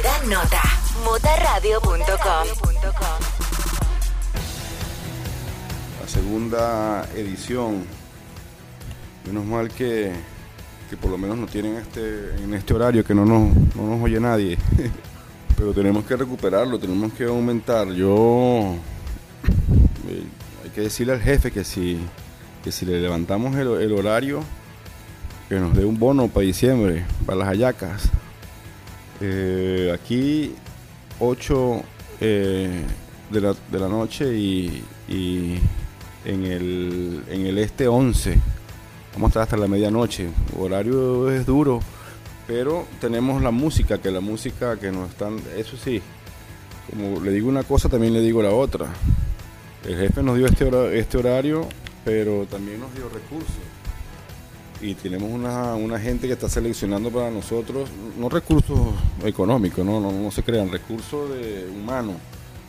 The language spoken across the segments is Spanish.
da nota. Motaradio.com. la segunda edición. Menos mal que, que por lo menos no tienen este, en este horario, que no nos, no nos oye nadie. Pero tenemos que recuperarlo, tenemos que aumentar. Yo eh, hay que decirle al jefe que si, que si le levantamos el, el horario, que nos dé un bono para diciembre, para las hallacas. Eh, aquí 8 eh, de, la, de la noche y, y en, el, en el este 11. Vamos a estar hasta la medianoche. Horario es duro, pero tenemos la música, que la música que nos están... Eso sí, como le digo una cosa, también le digo la otra. El jefe nos dio este, este horario, pero también nos dio recursos y tenemos una, una gente que está seleccionando para nosotros, no recursos económicos, no, no, no se crean, recursos humanos.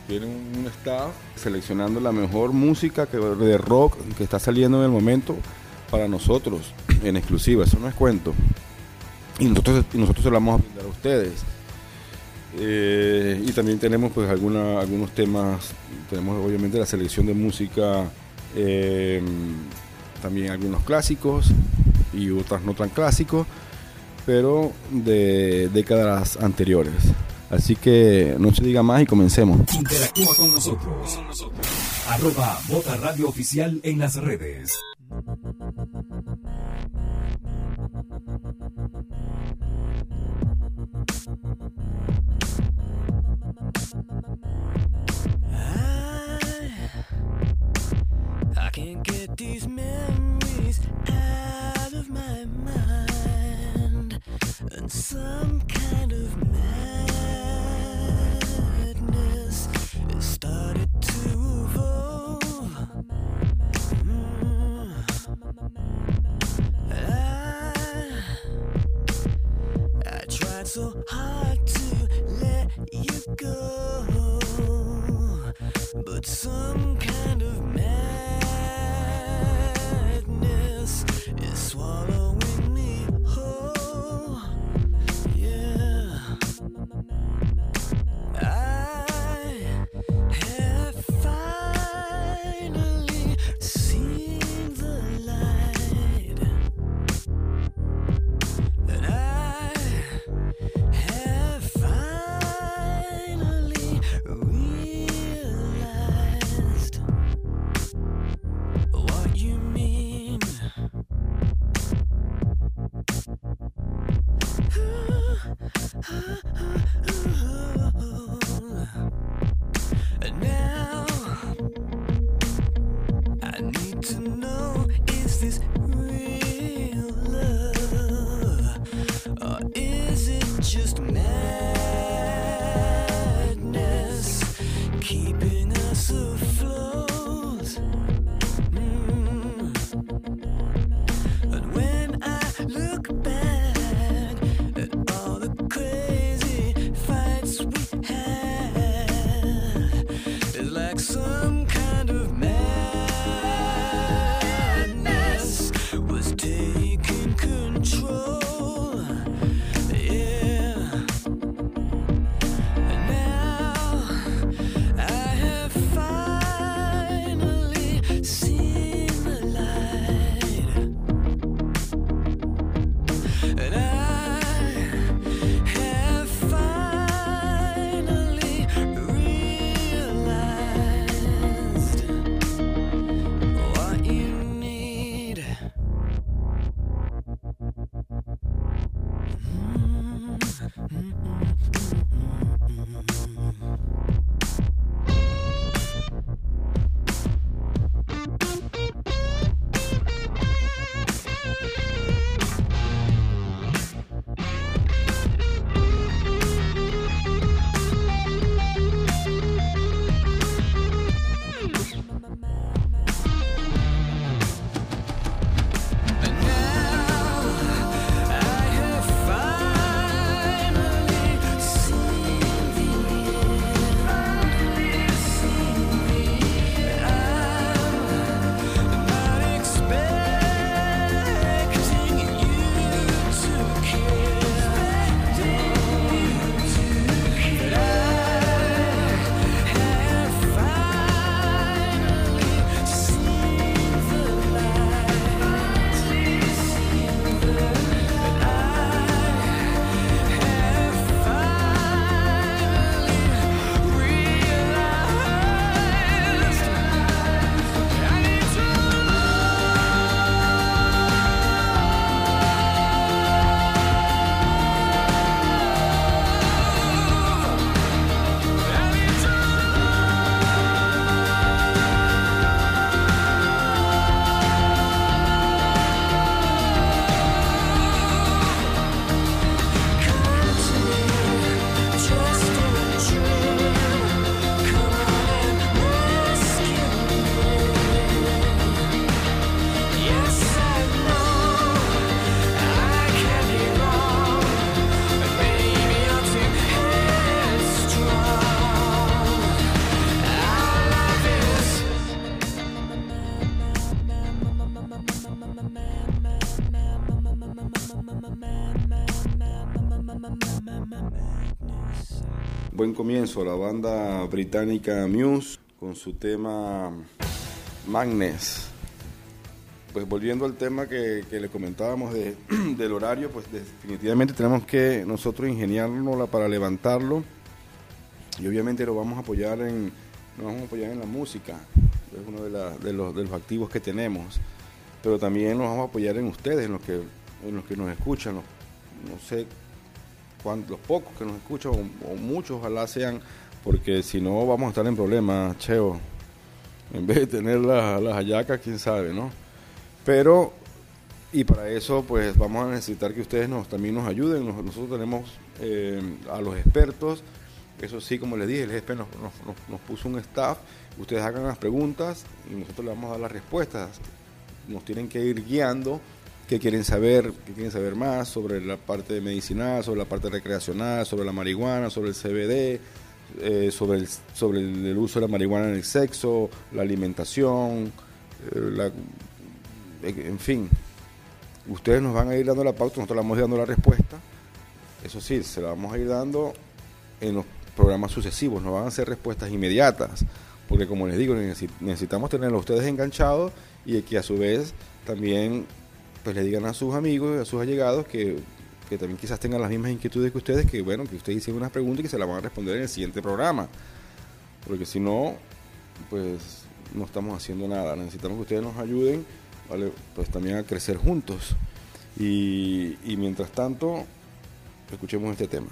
Tienen un staff seleccionando la mejor música que, de rock que está saliendo en el momento para nosotros, en exclusiva, eso no es cuento. Y nosotros, nosotros se lo vamos a brindar a ustedes. Eh, y también tenemos pues alguna, algunos temas, tenemos obviamente la selección de música, eh, también algunos clásicos y otras no tan clásicos, pero de décadas anteriores. Así que no se diga más y comencemos. Interactúa con nosotros. Arroba Bota Radio Oficial en las redes. I can't get these memories out so hard to let you go, but some kind comienzo, la banda británica Muse con su tema Magnes. Pues volviendo al tema que, que le comentábamos de- del horario, pues definitivamente tenemos que nosotros ingeniárnosla para levantarlo. Y obviamente lo vamos a apoyar en, vamos a apoyar en la música, es uno de, los, activos que tenemos, pero también nos vamos a apoyar en ustedes, en los que, en los que nos escuchan, no sé los pocos que nos escuchan, o, muchos, ojalá sean, porque si no vamos a estar en problemas, cheo. En vez de tener la- las hallacas, quién sabe, ¿no? Pero, y para eso, pues vamos a necesitar que ustedes nos, también nos ayuden. Nos- nosotros tenemos eh, a los expertos, eso sí, como les dije, el jefe nos, nos- nos- puso un staff, ustedes hagan las preguntas y nosotros les vamos a dar las respuestas. Nos tienen que ir guiando qué quieren saber, qué quieren saber más sobre la parte medicinal, sobre la parte recreacional, sobre la marihuana, sobre el CBD, eh, sobre, el, sobre el, uso de la marihuana en el sexo, la alimentación, eh, en fin. Ustedes nos van a ir dando la pauta, nosotros le vamos dando la respuesta. Eso sí, se la vamos a ir dando en los programas sucesivos, no van a ser respuestas inmediatas, porque como les digo, necesi- necesitamos tenerlos a ustedes enganchados y que a su vez también pues le digan a sus amigos a sus allegados que, que también quizás tengan las mismas inquietudes que ustedes, que bueno, que ustedes hicieron unas preguntas y que se las van a responder en el siguiente programa. Porque si no, pues no estamos haciendo nada. Necesitamos que ustedes nos ayuden, ¿vale? Pues también a crecer juntos. Y, mientras tanto, escuchemos este tema.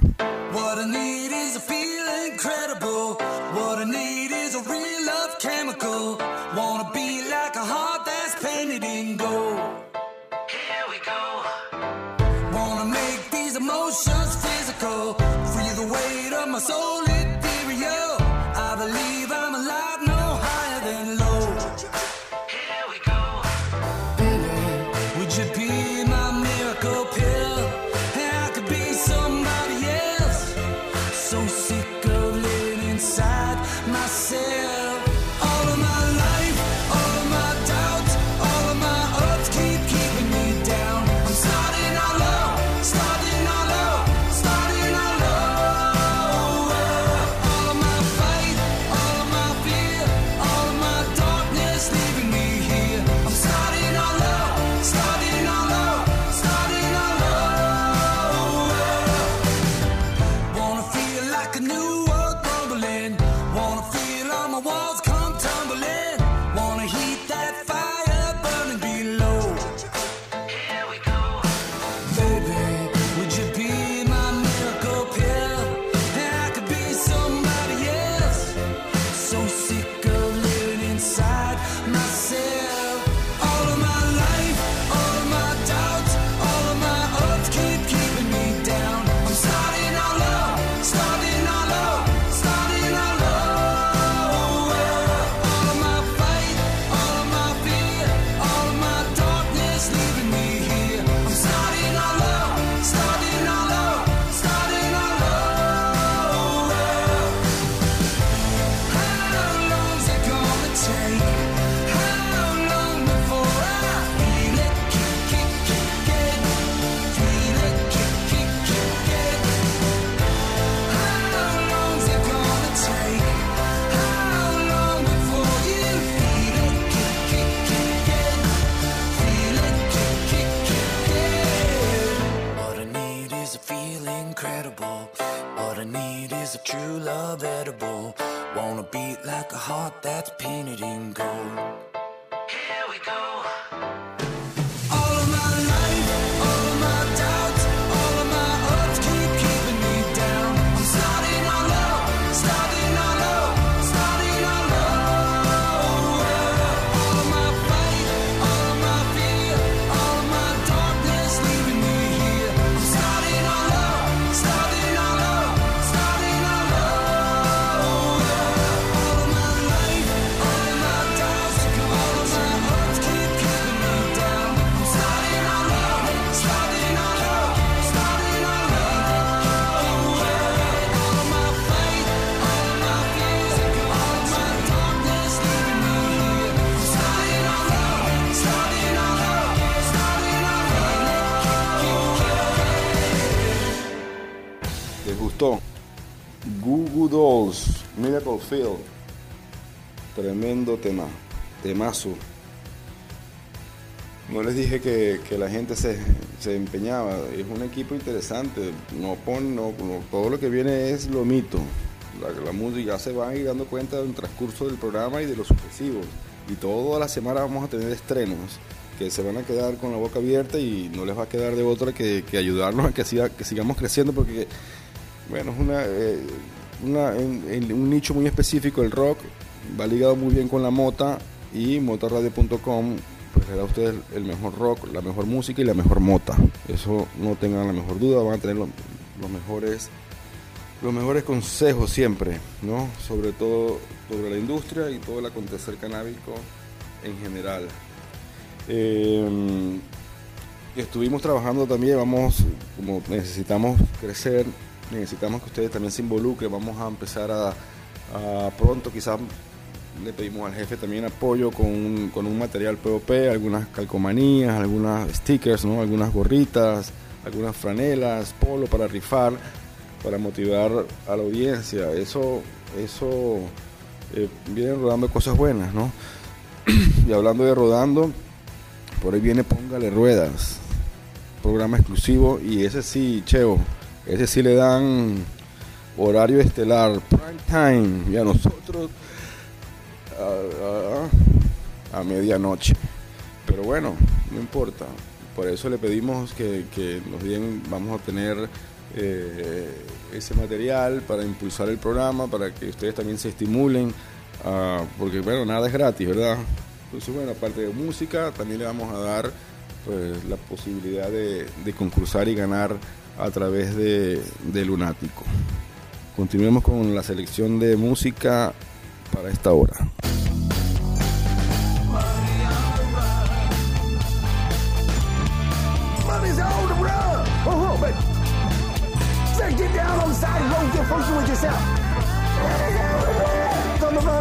Tema, temazo. No les dije que, que la gente se, se empeñaba. Es un equipo interesante. No pon, no, todo lo que viene es lo mito. La, la música ya se van ir dando cuenta del transcurso del programa y de los sucesivos. Y toda la semana vamos a tener estrenos que se van a quedar con la boca abierta y no les va a quedar de otra que, que ayudarnos a que, siga- que sigamos creciendo porque bueno, es una, eh, un nicho muy específico, el rock, va ligado muy bien con la mota y motorradio.com pues le da ustedes el mejor rock, la mejor música y la mejor mota. Eso no tengan la mejor duda, van a tener lo- los mejores los mejores consejos siempre, ¿no? Sobre todo sobre la industria y todo el acontecer canábico en general. Eh, estuvimos trabajando también, vamos, como necesitamos crecer, necesitamos que ustedes también se involucren, vamos a empezar a pronto, quizás le pedimos al jefe también apoyo con un, con un material POP, algunas calcomanías, algunas stickers, algunas gorritas, algunas franelas, polo para rifar, para motivar a la audiencia. Eso, eso eh, vienen rodando cosas buenas, ¿no? y hablando de rodando, por ahí viene Póngale Ruedas, programa exclusivo, y ese sí, Cheo, ese sí le dan horario estelar, prime time, y a nosotros a, medianoche. Pero bueno, no importa, por eso le pedimos que, nos den, vamos a tener eh, ese material para impulsar el programa, para que ustedes también se estimulen, ah, porque bueno, nada es gratis, ¿verdad? Entonces, bueno, aparte de música, también le vamos a dar pues, la posibilidad de, de concursar y ganar a través de, de Lunático. Continuemos con la selección de música para esta hora. The the the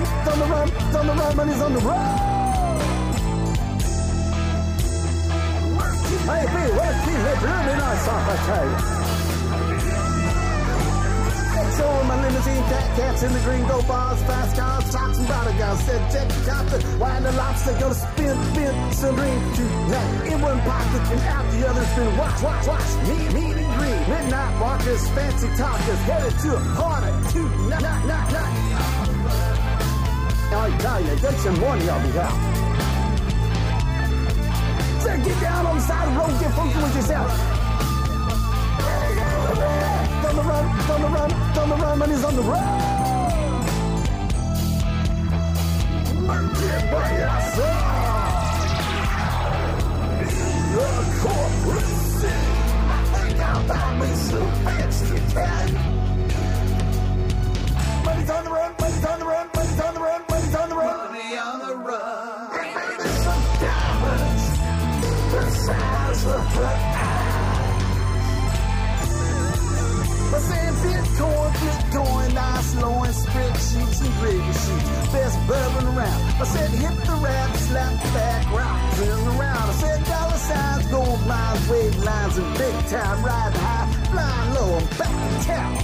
the the the the. Hey, really nice off, I you. So my limousine, cat cats in the green, go bars, fast cars, stocks and bodyguards. Said check the copter, wine the lobster, go to spin, spin, some green tonight. In one pocket and out the other spin. Watch, watch, watch. Meet, meet and greet. Midnight walkers, fancy talkers, headed to a party tonight, night, night, night. I tell you, get some money on me out. Say, get down on the side of the road, get funky with yourself. On the run, on the run, on the run, money's on the run. Monkey boy, yes, sir. The corporate city. Think I'll buy me some fancy I said hit the rap, slap back, rock, turn around. I said dollar signs, gold mines, wave lines, and big time riding high, flying low, I'm back in town.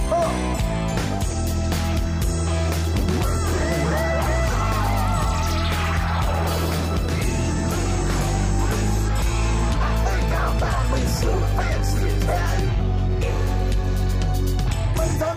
Think I'll buy me some fancy Italian. Money's on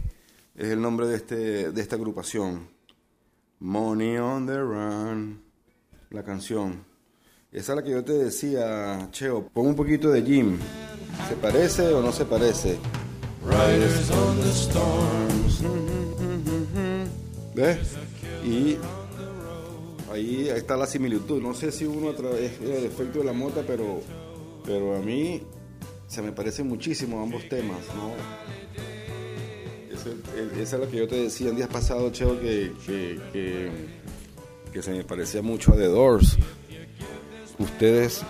Es el nombre de, este, de esta agrupación. Money on the Run. La canción. Esa es la que yo te decía, Cheo. Pon un poquito de Jim. ¿Se parece o no se parece? Riders on the storms. ¿Ves? Y ahí está la similitud. No sé si uno a través del efecto de la mota, pero, pero a mí se me parecen muchísimo ambos temas, ¿no? Esa es- esa es lo que yo te decía en días pasados, Cheo, que, que se me parecía mucho a The Doors. Ustedes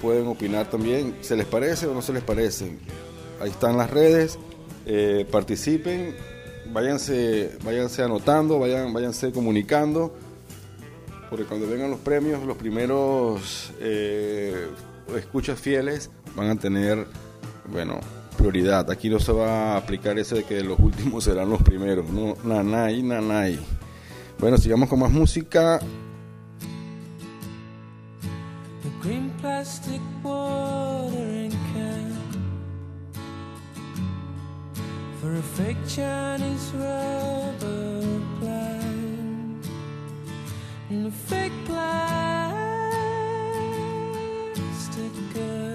pueden opinar también, ¿se les parece o no se les parece? Ahí están las redes, eh, participen, váyanse, váyanse anotando, vayan, váyanse comunicando, porque cuando vengan los premios, los primeros eh, escuchas fieles van a tener, bueno, prioridad. Aquí no se va a aplicar eso de que los últimos serán los primeros, no, nanay, nanay. Bueno, sigamos con más música. The green plastic watering can for a fake Chinese rubber plant and a fake plastic girl.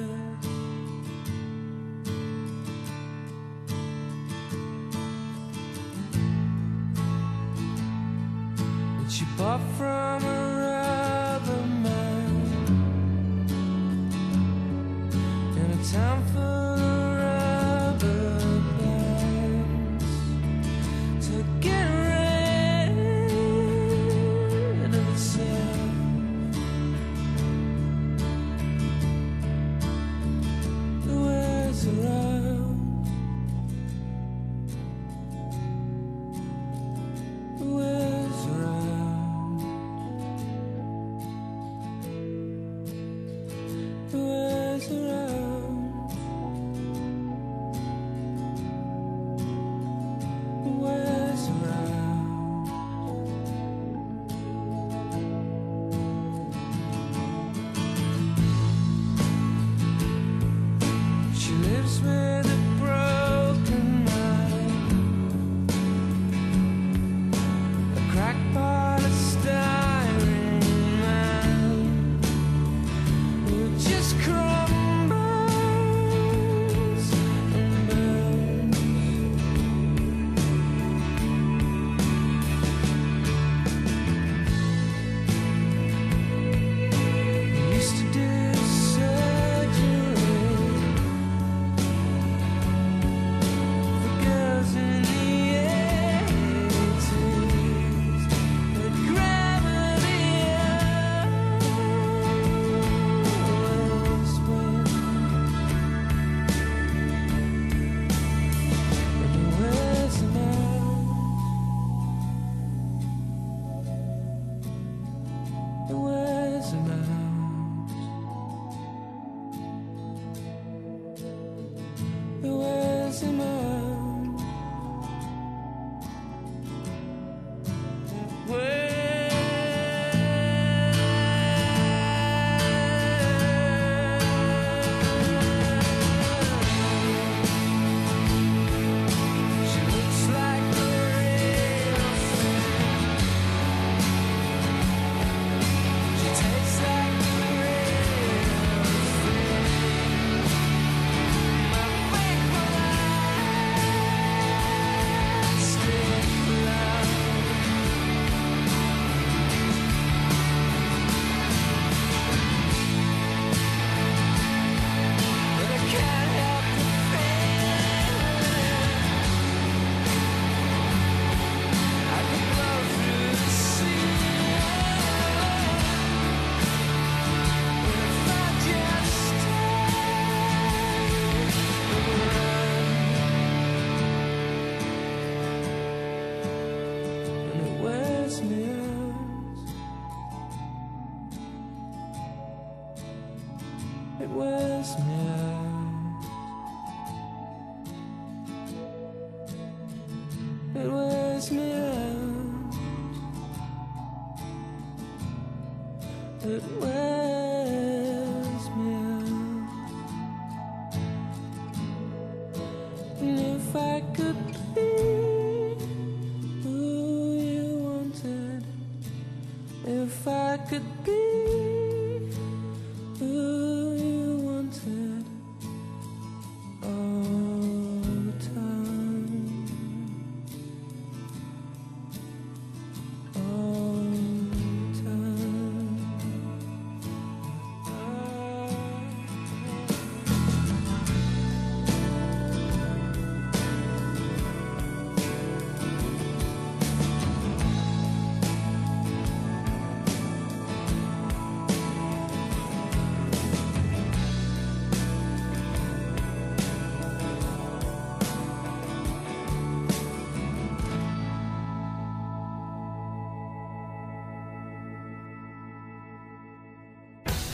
far from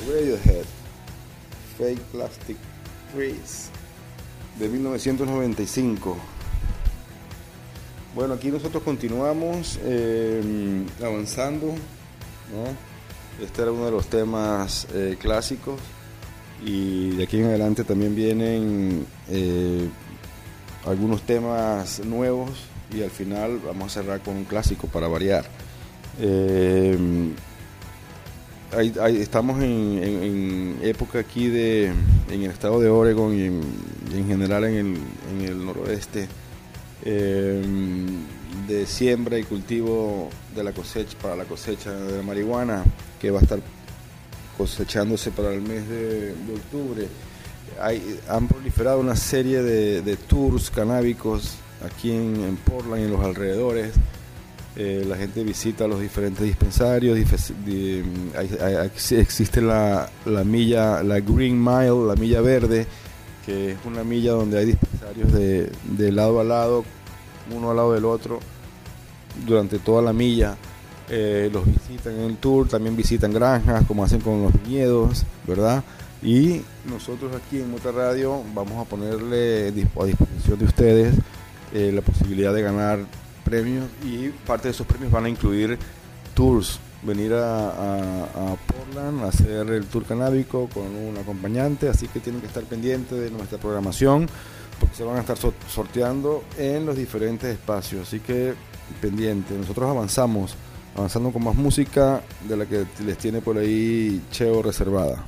Radiohead, Fake Plastic Trees, de 1995. Bueno, aquí nosotros continuamos eh, avanzando. Este era uno de los temas eh, clásicos y de aquí en adelante también vienen eh, algunos temas nuevos y al final vamos a cerrar con un clásico para variar. Hay- hay- estamos en, época aquí de en el estado de Oregon y en, general en el, en el noroeste eh, de siembra y cultivo de la cosecha para la cosecha de la marihuana que va a estar cosechándose para el mes de, de octubre. Hay, han proliferado una serie de, de tours canábicos aquí en, en Portland y en los alrededores. Eh, la gente visita los diferentes dispensarios. existe la, la milla, la Green Mile, la milla verde, que es una milla donde hay dispensarios de, de lado a lado, uno al lado del otro, durante toda la milla. Eh, los visitan en el tour, también visitan granjas, como hacen con los viñedos, ¿verdad? Y nosotros aquí en Mota Radio vamos a ponerle a disposición de ustedes eh, la posibilidad de ganar premios y parte de esos premios van a incluir tours, venir a, Portland a hacer el tour canábico con un acompañante, así que tienen que estar pendientes de nuestra programación porque se van a estar so- sorteando en los diferentes espacios, así que pendiente, nosotros avanzamos, avanzando con más música de la que les tiene por ahí Cheo reservada.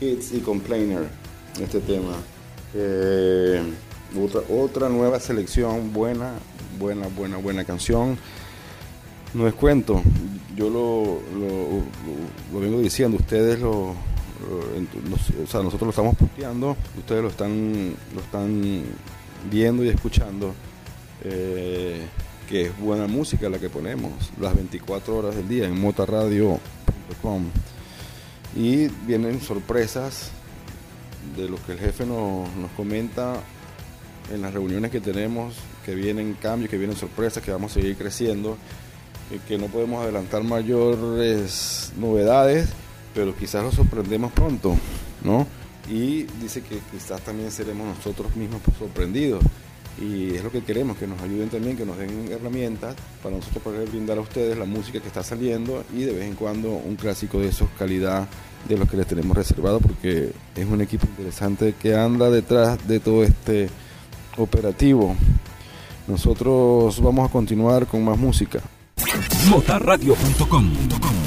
Y Complainer, este tema. Eh, otra, otra nueva selección, buena, buena, buena, buena canción. No es cuento, yo lo, lo- vengo diciendo, ustedes lo, o sea, nosotros lo estamos puteando, ustedes lo están, lo están viendo y escuchando, eh, que es buena música la que ponemos, las 24 horas del día en motarradio.com. Y vienen sorpresas de lo que el jefe nos, nos comenta en las reuniones que tenemos, que vienen cambios, que vienen sorpresas, que vamos a seguir creciendo, y que no podemos adelantar mayores novedades, pero quizás los sorprendemos pronto, ¿no? Y dice que quizás también seremos nosotros mismos sorprendidos. Y es lo que queremos, que nos ayuden también, que nos den herramientas para nosotros poder brindar a ustedes la música que está saliendo y de vez en cuando un clásico de esos calidad de los que les tenemos reservado porque es un equipo interesante que anda detrás de todo este operativo. Nosotros vamos a continuar con más música. Motarradio.com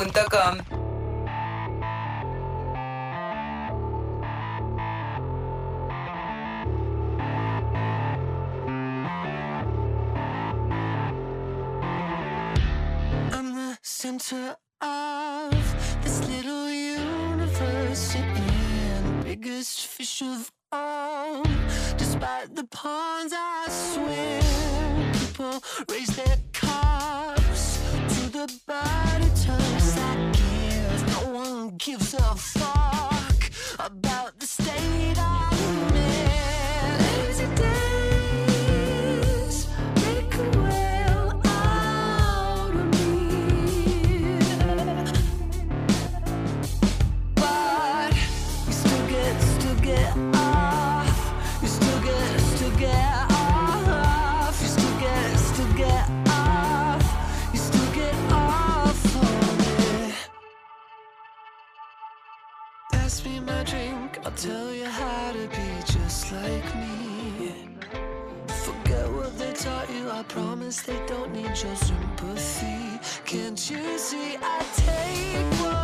I'm the center of this little universe you're in. Biggest fish of all. Despite the ponds I swim, people raise their So far. Tell you how to be just like me. Forget what they taught you, I promise they don't need your sympathy. Can't you see I take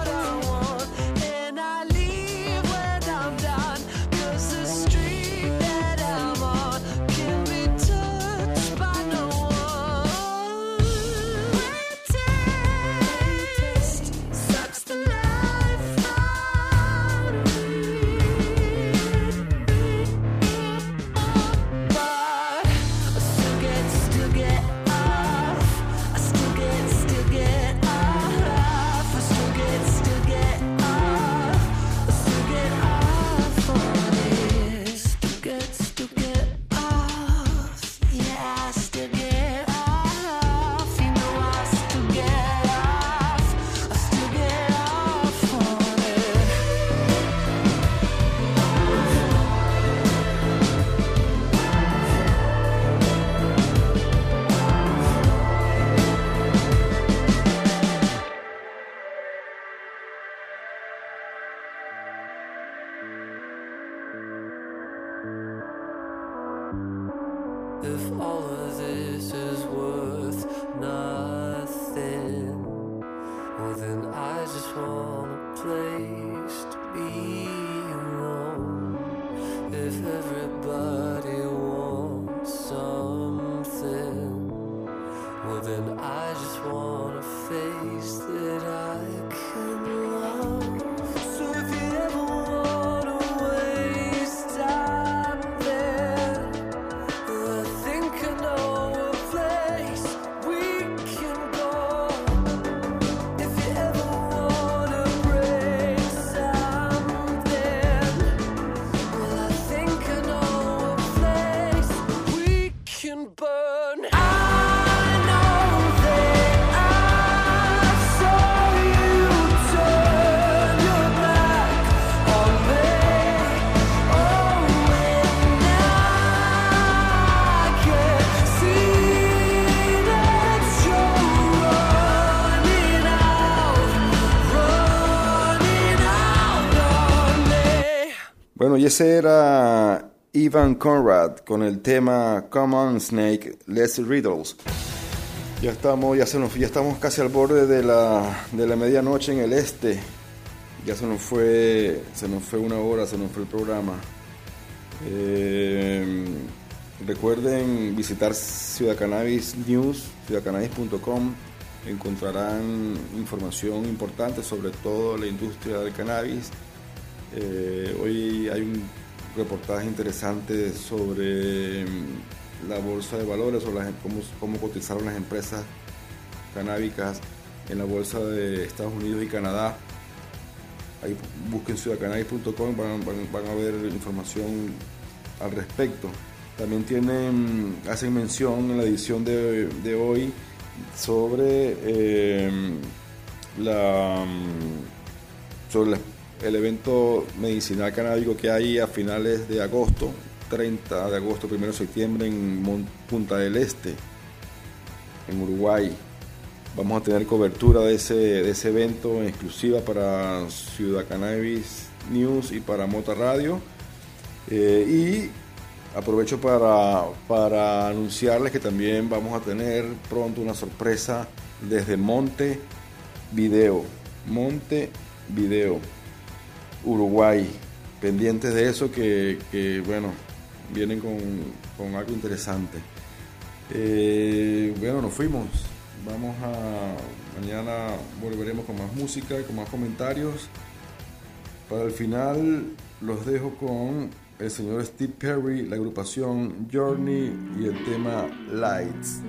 y ese era Ivan Conrad con el tema Come on Snake, Let's Riddles. Ya estamos, ya se nos, ya estamos casi al borde de la, de la medianoche en el este. Ya se nos fue, se nos fue una hora, se nos fue el programa. Eh, recuerden visitar Ciudad Cannabis News, ciudadcannabis.com. Encontrarán información importante sobre todo la industria del cannabis. Eh, hoy hay un reportaje interesante sobre mm, la bolsa de valores o las- cómo, cotizaron las empresas canábicas en la bolsa de Estados Unidos y Canadá. Ahí busquen ciudadcannabis.com, van, van- a ver información al respecto. También tienen, hacen mención en la edición de, hoy sobre eh, la, mm, sobre la- el evento medicinal canábico que hay a finales de agosto, 30 de agosto, 1 de septiembre en Punta del Este, en Uruguay. Vamos a tener cobertura de ese, de ese evento en exclusiva para Ciudad Cannabis News y para Mota Radio. Eh, y aprovecho para, para anunciarles que también vamos a tener pronto una sorpresa desde Monte Video. Monte Video, Uruguay. Pendientes de eso que, que, bueno, vienen con, con algo interesante. Eh, bueno, nos fuimos. Vamos a. Mañana volveremos con más música con más comentarios. Para el final, los dejo con el señor Steve Perry, la agrupación Journey y el tema Lights.